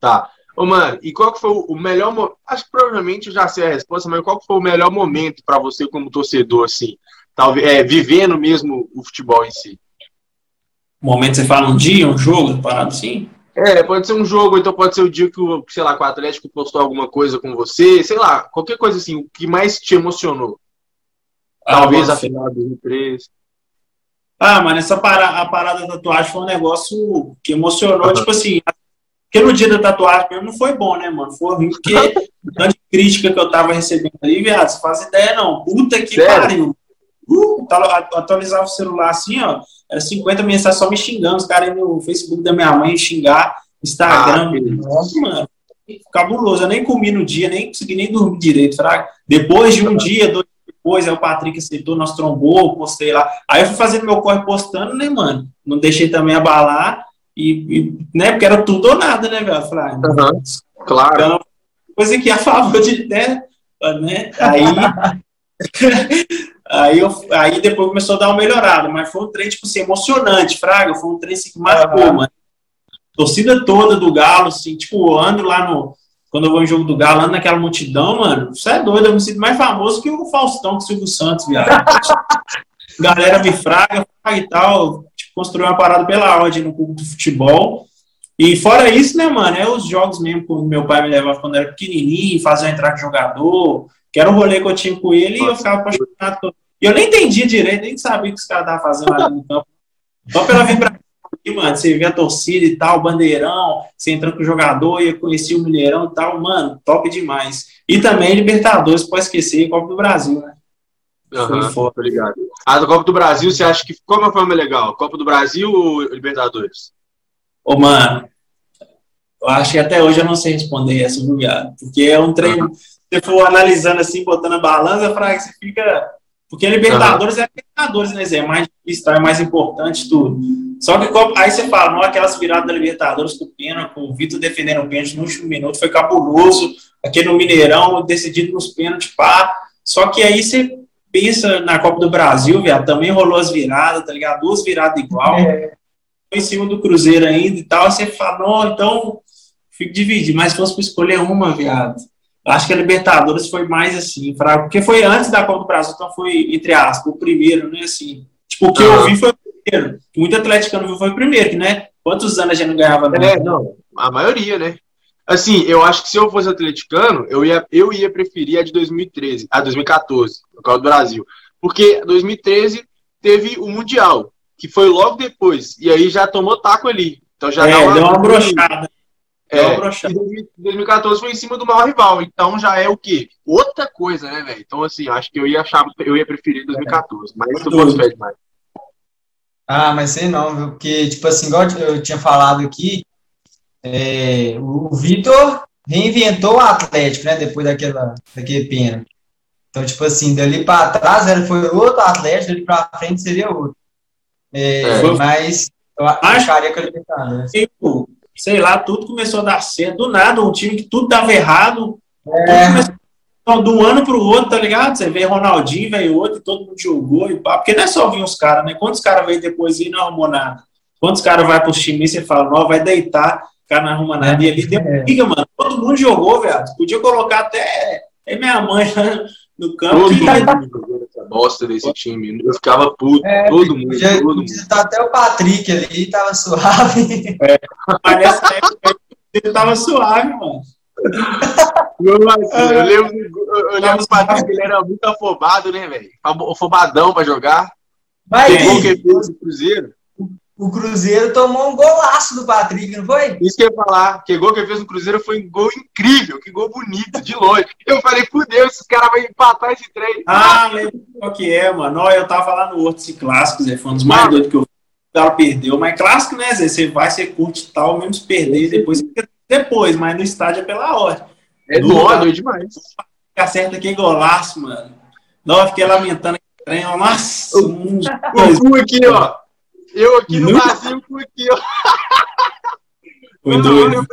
Tá. Ô, mano, e qual que foi o melhor momento? Acho que provavelmente eu já sei a resposta, mas qual que foi o melhor momento para você como torcedor, assim? Talvez, é, vivendo mesmo o futebol em si? Momento você fala um dia, um jogo, parado assim? É, pode ser um jogo, então pode ser o dia que o, sei lá, que o Atlético postou alguma coisa com você, sei lá, qualquer coisa assim, o que mais te emocionou. Ah, Talvez a final de 2003. Ah, mas essa parada, a parada da tatuagem foi um negócio que emocionou, uhum. tipo assim, porque no dia da tatuagem mesmo não foi bom, né, mano? Foi ruim, porque a crítica que eu tava recebendo ali, viado, você faz ideia, não. Puta que Sério? pariu. Uh, atualizava o celular assim, ó, era 50 mensagens só me xingando, os caras no Facebook da minha mãe xingar, Instagram. Ah, nossa, mano. Cabuloso, eu nem comi no dia, nem consegui nem dormir direito, fraga. Depois de um dia, dois depois, aí o Patrick aceitou, nós trombou, postei lá. Aí eu fui fazendo meu corre postando, né, mano? Não deixei também abalar. E, e, né, porque era tudo ou nada, né, velho? Falei, ah, uhum, claro. Então, coisa que a favor de, né, né? Aí, aí, eu, aí depois começou a dar uma melhorada, mas foi um trem, tipo assim, emocionante, Fraga, foi um trem assim, que marcou, uhum. mano. Torcida toda do Galo, assim, tipo, eu ando lá no. Quando eu vou em jogo do Galo, ando naquela multidão, mano. Você é doido, eu me sinto mais famoso que o Faustão, que o Silvio Santos, viado. Galera me fraga, fraga e tal construir uma parada pela ordem no clube de futebol. E fora isso, né, mano, é os jogos mesmo que meu pai me levava quando era pequenininho, fazer entrar com jogador, que era um rolê que eu tinha com ele e eu ficava apaixonado. E eu nem entendia direito, nem sabia o que os caras estavam fazendo lá no campo. Só pela vibração aqui, mano, você vê a torcida e tal, bandeirão, você entrando com o jogador, ia conhecer o Mineirão e tal, mano, top demais. E também Libertadores, pode esquecer, Copa do Brasil, né? Uhum, foi ligado. A Copa do Brasil, você acha que qual é a forma legal? Copa do Brasil ou Libertadores? Ô, mano, eu acho que até hoje eu não sei responder essa, viado. Porque é um treino. Uhum. Você for analisando assim, botando a balança, Fraga, você fica. Porque Libertadores uhum. é Libertadores, né, Zé? É mais difícil, tá? é mais importante tudo. Só que aí você fala, não, aquelas viradas da Libertadores com o pênalti, com o Vitor defendendo o pênalti no último minuto, foi cabuloso. Aquele no Mineirão, decidido nos pênaltis, pá. Só que aí você pensa na Copa do Brasil, viado, também rolou as viradas, tá ligado? Duas viradas igual. É. Em cima do Cruzeiro ainda e tal. Você fala, não, então fico dividido. Mas se fosse para escolher uma, viado, acho que a Libertadores foi mais assim, fraco, porque foi antes da Copa do Brasil, então foi, entre aspas, o primeiro, né? Assim, tipo, o que eu vi foi o primeiro. Muito atleticano viu foi o primeiro, né? Quantos anos a gente não ganhava? É, não, a maioria, né? Assim, eu acho que se eu fosse atleticano, eu ia, eu ia preferir a de 2013, a 2014, no caso do Brasil. Porque 2013 teve o Mundial, que foi logo depois, e aí já tomou taco ali. Então já é, deu uma, deu uma brochada. É, uma brochada. 2014 foi em cima do maior rival, então já é o quê? Outra coisa, né, velho? Então, assim, acho que eu ia achar, eu ia preferir 2014, mas isso eu fosse demais. Ah, mas sei não, viu? Porque, tipo assim, igual eu tinha falado aqui, é, o Vitor reinventou o Atlético, né? Depois daquela, daquele pênalti. Então, tipo assim, dali para trás ele foi outro Atlético, dali para frente seria outro. É, é. Mas Eu acharia que ele né? Sei lá, tudo começou a dar certo. Do nada, um time que tudo dava errado. É. Começou, de um ano para o outro, tá ligado? Você vê Ronaldinho, veio outro, todo mundo jogou e pá. Porque não é só vir os caras, né? Quantos caras veio depois e não arrumou nada? Quantos caras vai pro time e você fala, não, vai deitar, o cara não arruma nada. E ali deu briga, mano. Todo mundo jogou, velho. Podia colocar até minha mãe no campo. Todo mundo jogou essa bosta desse time. Eu ficava puto, é, todo mundo. Já, todo mundo. Tá até o Patrick ali, tava suave. É, mas nessa época ele tava suave, mano. Nossa, eu lembro, eu lembro o Patrick, ele era muito afobado, né, velho? Afobadão pra jogar. Vai, Pegou que fez o Cruzeiro o Cruzeiro tomou um golaço do Patrick, não foi? Isso que eu ia falar, que gol que ele fez no Cruzeiro foi um gol incrível, que gol bonito, de longe. Eu falei, fudeu, esses caras vão empatar esse trem. Ah, lembro qual que é, mano. Ó, eu tava lá no outro, esse clássico, Zé, foi um dos mais ah. doidos que eu o cara perdeu, mas clássico, né, Zé? Você vai, você curte tal, menos perder, depois depois, mas no estádio é pela hora. É doido, é demais. Acerta que golaço, mano. Não, eu fiquei lamentando aquele trem, nossa, um o aqui, ó. Eu aqui no Brasil fui aqui, ó. Foi doido.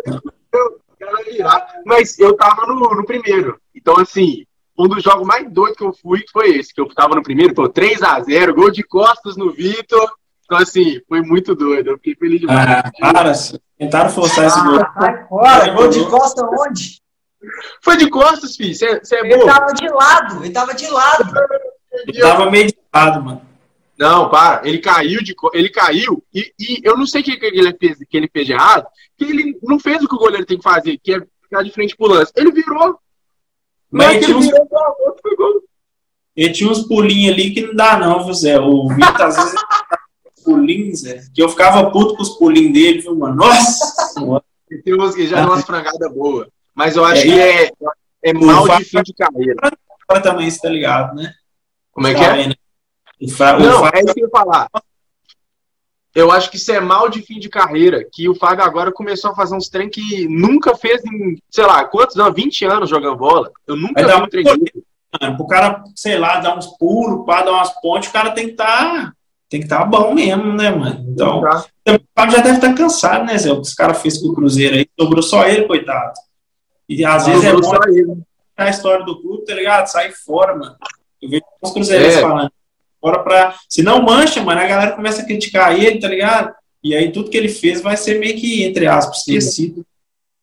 Mas eu tava no, no primeiro. Então, assim, um dos jogos mais doidos que eu fui foi esse, que eu tava no primeiro, tô 3x0, gol de costas no Vitor. Então, assim, foi muito doido. Eu fiquei feliz demais. Ah, para, tentaram forçar ah, esse gol. Sai fora, gol de costas onde? Foi de costas, filho. Você é ele boa. tava de lado, ele tava de lado. Ele tava meio de lado, mano. Não, para. Ele caiu de ele caiu e, e eu não sei o que, que ele fez que ele fez de errado, que ele não fez o que o goleiro tem que fazer, que é ficar de frente pro lance. Ele virou. Mas ele, uns... virou, foi gol. Ele tinha uns pulinhos ali que não dá não, Zé. O Vitor às vezes pulinhos, Zé, que eu ficava puto com os pulinhos dele, viu, mano? Nossa! tem uns que já deu umas frangadas boas. Mas eu acho é, que é, é mal de fim de carreira. Também, você tá ligado, né? Como é que é? Fa... Não, Fábio... é isso que eu ia falar. Eu acho que isso é mal de fim de carreira, que o Fábio agora começou a fazer uns trem que nunca fez em, sei lá, quantos anos? 20 anos jogando bola. Eu nunca vi um trem O cara, sei lá, dar uns pulos, para dar umas pontes, o cara tem que estar. Tá, tem que estar tá bom mesmo, né, mano? Então, tá. o Fábio já deve estar tá cansado, né, Zé? O que esse cara fez com o Cruzeiro aí, sobrou só ele, coitado. E às vezes é bom a história do clube, tá ligado? Sai fora, mano. Eu vejo os cruzeirenses é. falando fora pra. Se não mancha, mano, a galera começa a criticar ele, tá ligado? E aí tudo que ele fez vai ser meio que, entre aspas, esquecido.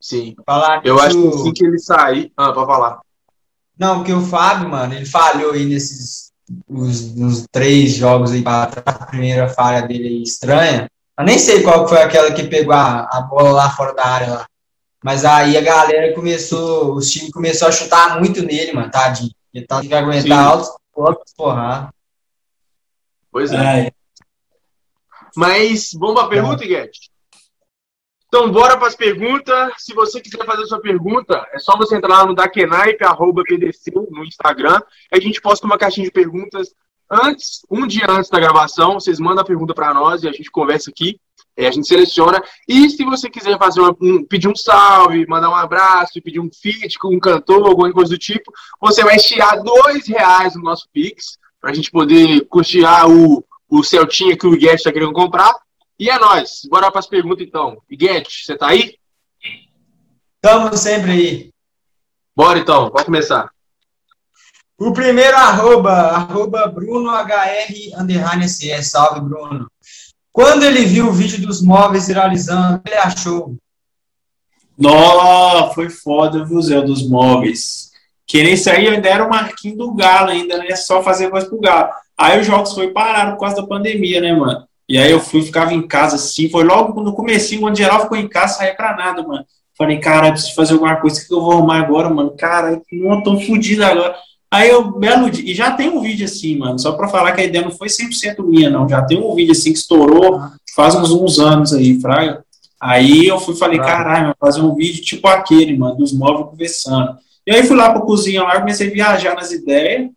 Sim. Falar eu acho que assim que ele sair. Ah, pra falar. Não, porque o Fábio, mano, ele falhou aí nesses os, nos três jogos aí para a primeira falha dele aí estranha. Eu nem sei qual foi aquela que pegou a, a bola lá fora da área lá. Mas aí a galera começou, os times começou a chutar muito nele, mano, tadinho. Ele tá que aguentar altos, altos porra. Pois é. é. Mas vamos para a pergunta, Guedes? Então, bora para as perguntas. Se você quiser fazer sua pergunta, é só você entrar lá no dakenaipe.pdc no Instagram. A gente posta uma caixinha de perguntas antes, um dia antes da gravação. Vocês mandam a pergunta para nós e a gente conversa aqui. É, a gente seleciona. E se você quiser fazer uma, um, pedir um salve, mandar um abraço, pedir um feat com um cantor, alguma coisa do tipo, você vai tirar dois reais no nosso Pix para a gente poder custear o, o Celtinha que o Guedes está querendo comprar. E é nóis. Bora para as perguntas então. Guedes, você tá aí? Estamos sempre aí. Bora então, pode começar. O primeiro arroba, arroba BrunoHR underline CS. Salve, Bruno. Quando ele viu o vídeo dos móveis viralizando, ele achou? Nossa, foi foda, viu, Zé, dos móveis. Que nesse aí ainda era o marquinho do Galo, ainda, né? Só fazer voz pro Galo. Aí os jogos foi parar por causa da pandemia, né, mano? E aí eu fui, ficava em casa assim. Foi logo no comecinho, quando geral ficou em casa, saía pra nada, mano. Falei, cara, preciso fazer alguma coisa. O que eu vou arrumar agora, mano? Cara, não tô fudido agora. Aí eu, belo dia, e já tem um vídeo assim, mano, só pra falar que a ideia não foi 100% minha, não. Já tem um vídeo assim que estourou faz uns, uns anos aí, fraga. Aí eu fui falei, caralho, fazer um vídeo tipo aquele, mano, dos móveis conversando. E aí fui lá pra cozinha lá, comecei a viajar nas ideias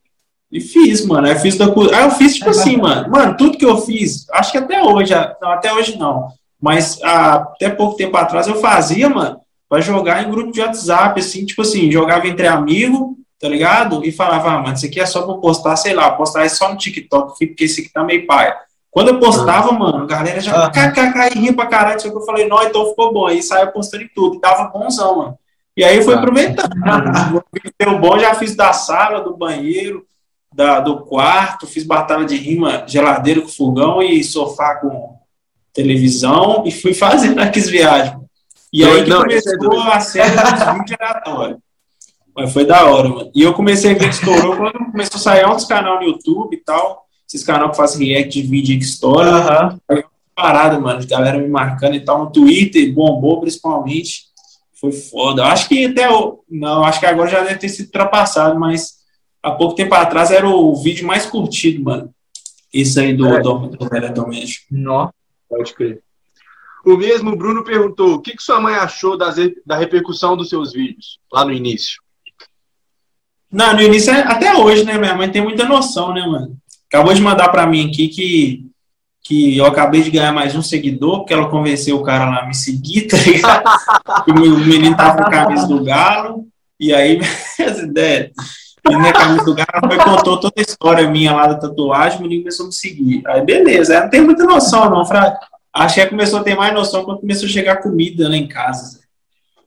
e fiz, mano. Aí eu fiz da Aí eu fiz, tipo assim, mano. Mano, tudo que eu fiz, acho que até hoje, não, até hoje não. Mas ah, até pouco tempo atrás eu fazia, mano, pra jogar em grupo de WhatsApp, assim, tipo assim, jogava entre amigos, tá ligado? E falava, ah, mano, isso aqui é só pra postar, sei lá, postar só no TikTok, porque esse aqui tá meio paia. Quando eu postava, mano, a galera já kkk ria pra caralho, só que eu falei, não, então ficou bom. Aí saiu postando em tudo, e tava bonzão, mano. E aí fui aproveitando. Deu bom, já fiz da sala, do banheiro, da, do quarto, fiz batalha de rima, geladeira com fogão e sofá com televisão, e fui fazendo aquelas viagens. E aí que não, começou é a série dos vídeos aleatórios. Mas foi da hora, mano. E eu comecei a ver que estourou quando começou a sair outros canais no YouTube e tal. Esses canais que fazem react de vídeo que estoura. Uhum. Parada, mano. Galera me marcando e tal no Twitter, bombou principalmente. Foi foda. Eu acho que até o. Não, acho que agora já deve ter sido ultrapassado, mas há pouco tempo atrás era o vídeo mais curtido, mano. Esse aí do, é. do, do, do Doméstico. Não, pode crer. O mesmo Bruno perguntou: o que, que sua mãe achou das, da repercussão dos seus vídeos lá no início? Não, no início, é, até hoje, né? Minha mãe tem muita noção, né, mano? Acabou de mandar para mim aqui que, que eu acabei de ganhar mais um seguidor, porque ela convenceu o cara lá a me seguir, tá ligado? o menino tava com a camisa do Galo, e aí, minhas ideias. E na camisa do Galo, foi, contou toda a história minha lá da tatuagem, o menino começou a me seguir. Aí, beleza, ela não tem muita noção, não. Fra... Acho que começou a ter mais noção quando começou a chegar comida lá em casa.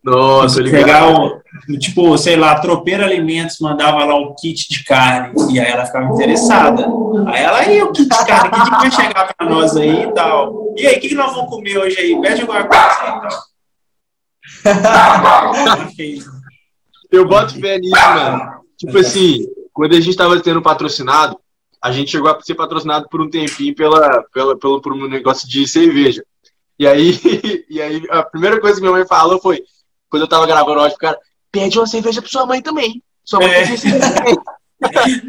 Nossa, pegar o, tipo, sei lá, Tropeiro Alimentos mandava lá o kit de carne e aí ela ficava interessada. Aí ela, aí o kit de carne, que dia vai chegar para nós aí e tal? E aí, o que, que nós vamos comer hoje aí? Pede alguma coisa aí então. Eu boto fé nisso, mano. Tipo assim, quando a gente tava tendo patrocinado, a gente chegou a ser patrocinado por um tempinho pela, pela, pelo, por um negócio de cerveja. E aí, e aí, a primeira coisa que minha mãe falou foi, quando eu tava gravando hoje, cara, pede uma cerveja pra sua mãe também. Sua mãe é.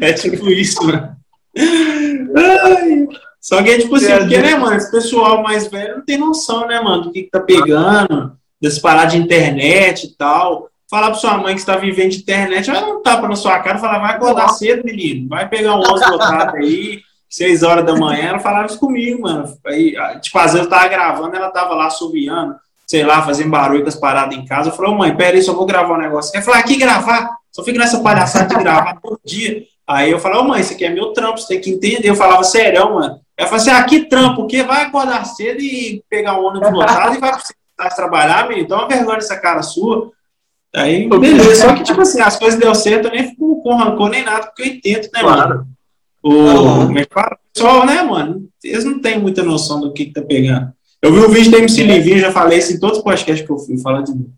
é tipo isso, né? Ai. Só que é tipo assim, porque, né, mano, esse pessoal mais velho não tem noção, né, mano, do que, que tá pegando, desse parar de internet e tal. Falar pra sua mãe que está vivendo de internet, ela não tapa na sua cara e falar, vai acordar cedo, menino, vai pegar um 11 lotado aí, 6 horas da manhã. Ela falava isso comigo, mano. Aí, tipo, às vezes eu tava gravando, ela tava lá subiando sei lá, fazendo barulho com as paradas em casa. Eu falei, ô mãe, peraí, só vou gravar um negócio. Ela falou, aqui gravar, só fica nessa palhaçada de gravar todo dia. Aí eu falei, ô mãe, isso aqui é meu trampo, você tem que entender. Eu falava, sério, mano. Ela falou assim, aqui trampo, o quê? Vai acordar cedo e pegar um ônibus lotado e vai precisar trabalhar, menino. Dá uma vergonha essa cara sua. Aí, beleza. Só que, tipo assim, as coisas deu certo, eu nem fico com rancor nem nada, porque eu entendo, né, claro. mano? O, como é que fala? O pessoal, né, mano? Eles não têm muita noção do que, que tá pegando. Eu vi o vídeo do MC Livinho, já falei isso em todos os podcasts que eu fui, falar de mim.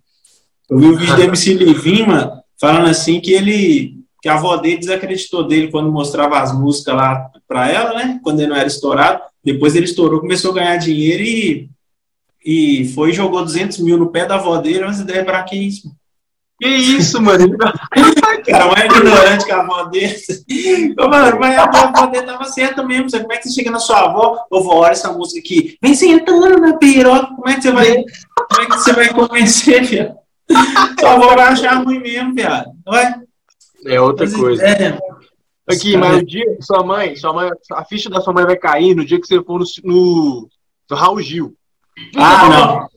Eu vi o vídeo do MC Livinho, mano, falando assim que ele, que a avó dele desacreditou dele quando mostrava as músicas lá pra ela, né, quando ele não era estourado. Depois ele estourou, começou a ganhar dinheiro e, e foi e jogou 200 mil no pé da avó dele, mas ideia pra que isso? Que isso, mano? cara, mais ignorante que a avó dele. mano, mas a avó dele tava certa mesmo. Sabe? Como é que você chega na sua avó? Ô, vó, olha essa música aqui. Vem sentando na piroca. Como é que você vai, como é que você vai convencer, viado? Sua avó vai achar ruim mesmo, viado. Não é? É outra mas, coisa. É, Aqui, mas o dia que sua mãe, sua mãe, a ficha da sua mãe vai cair no dia que você for no, no, no Raul Gil. Ah, não.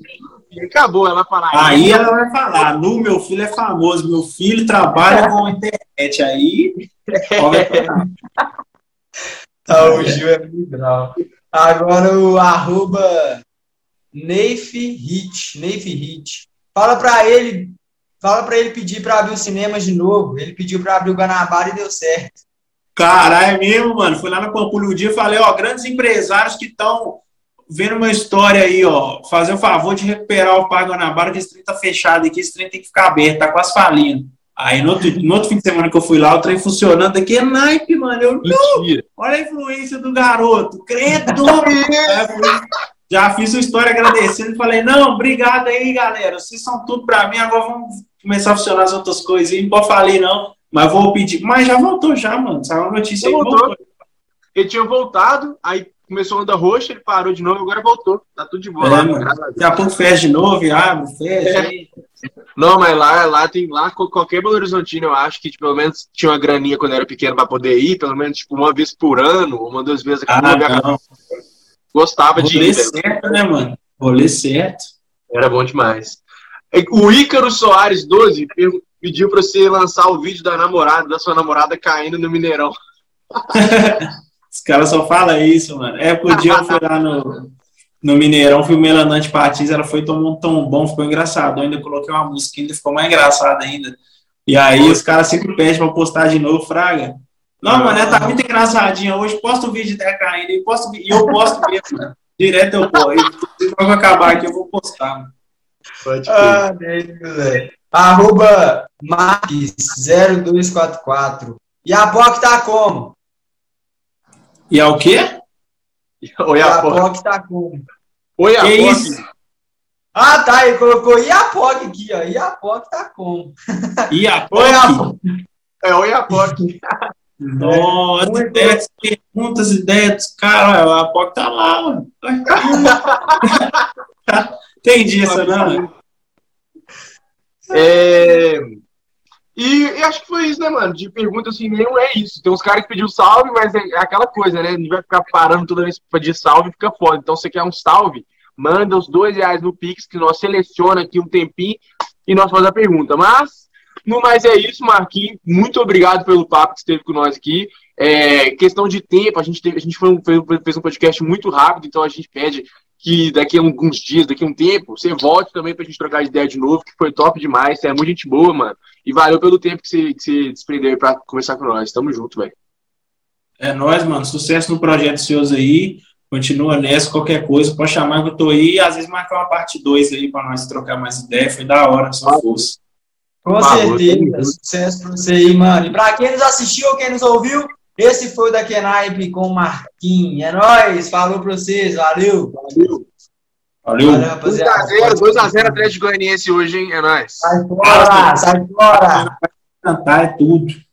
Acabou, ela falar. Aí ela vai falar, no meu filho é famoso, meu filho trabalha com internet. Aí. tá, o Gil é legal. Agora o arroba Neif Hit. Neif Hit. Fala pra ele. Fala pra ele pedir pra abrir o cinema de novo. Ele pediu pra abrir o Guanabara e deu certo. Caralho, é mesmo, mano. Fui lá na Pampulha um dia e falei, ó, grandes empresários que estão vendo uma história aí, ó, fazer o favor de recuperar o Parque Guanabara, que esse trem tá fechado aqui, esse trem tem que ficar aberto, tá quase falindo. Aí no outro, no outro fim de semana que eu fui lá, o trem funcionando aqui é naipe, mano. Eu, não, olha a influência do garoto, credo! já fiz sua história agradecendo e falei, não, obrigado aí, galera. Vocês são tudo pra mim, agora vamos começar a funcionar as outras coisas. Não pode falar não, mas vou pedir. Mas já voltou já, mano. Saiu uma notícia aí. Voltou. Ele tinha voltado, aí começou a onda roxa, ele parou de novo, agora voltou. Tá tudo de boa. É, lá, Daqui a pouco fecha de novo, abre, fecha. É. Não, mas lá, lá tem lá qualquer Belo Horizontino, eu acho que tipo, pelo menos tinha uma graninha quando era pequeno para poder ir, pelo menos tipo, uma vez por ano, uma duas vezes aqui ah, Gostava Rolê de ir. certo, né, mano? Rolê certo. Era bom demais. O Ícaro Soares 12 pediu para você lançar o vídeo da namorada, da sua namorada caindo no Mineirão. Os caras só falam isso, mano. É, porque o dia eu fui lá no, no Mineirão, fui o Melanante Patins, ela foi tomar um tom bom, ficou engraçado. Eu ainda coloquei uma música ainda, ficou mais engraçado ainda. E aí os caras sempre pedem pra postar de novo, Fraga. Não, mano, ela tá muito engraçadinha hoje. Posta o vídeo dela caindo e, posto, e eu posto mesmo, mano. Direto eu posto. Se eu acabar aqui, eu vou postar. Mano. Pode ah, velho. Arroba Marques0244. E a POC tá como? E a o quê? Oi, a POC tá como? Oi, a POC. Ah, tá, ele colocou Iapoc aqui, ó. Iapoc tá como? Iapoc? Oi, É, oi, Iapoc. Nossa, é ideias, perguntas, ideias, cara, a POC tá lá, mano. Entendi isso, não. É... E, e, acho que foi isso, né, mano? De pergunta assim, nenhum é isso. Tem uns caras que pediu salve, mas é aquela coisa, né? Não vai ficar parando toda vez pra pedir salve, fica foda. Então, você quer um salve, manda os dois reais no Pix, que nós seleciona aqui um tempinho e nós fazemos a pergunta. Mas, no mais é isso, Marquinhos. Muito obrigado pelo papo que esteve com nós aqui. É, questão de tempo, a gente, teve, a gente foi, fez um podcast muito rápido, então a gente pede que daqui a alguns dias, daqui a um tempo, você volte também pra gente trocar ideia de novo, que foi top demais. Você é muito gente boa, mano. E valeu pelo tempo que você, que você desprendeu pra conversar com nós. Tamo junto, velho. É nóis, mano. Sucesso no projeto seus aí. Continua nessa, qualquer coisa. Pode chamar que eu tô aí. Às vezes marcar uma parte 2 aí pra nós trocar mais ideia. Foi da hora, só força. Com certeza. Sucesso pra você aí, mano. E pra quem nos assistiu ou quem nos ouviu, esse foi o da Kenaipe com o Marquinhos. É nóis. Falou pra vocês. Valeu. Valeu. Valeu. Valeu rapaziada. 2x0, 2x0 Atlético Goianiense hoje, hein? É nóis. Sai fora, sai fora. Cantar é tudo.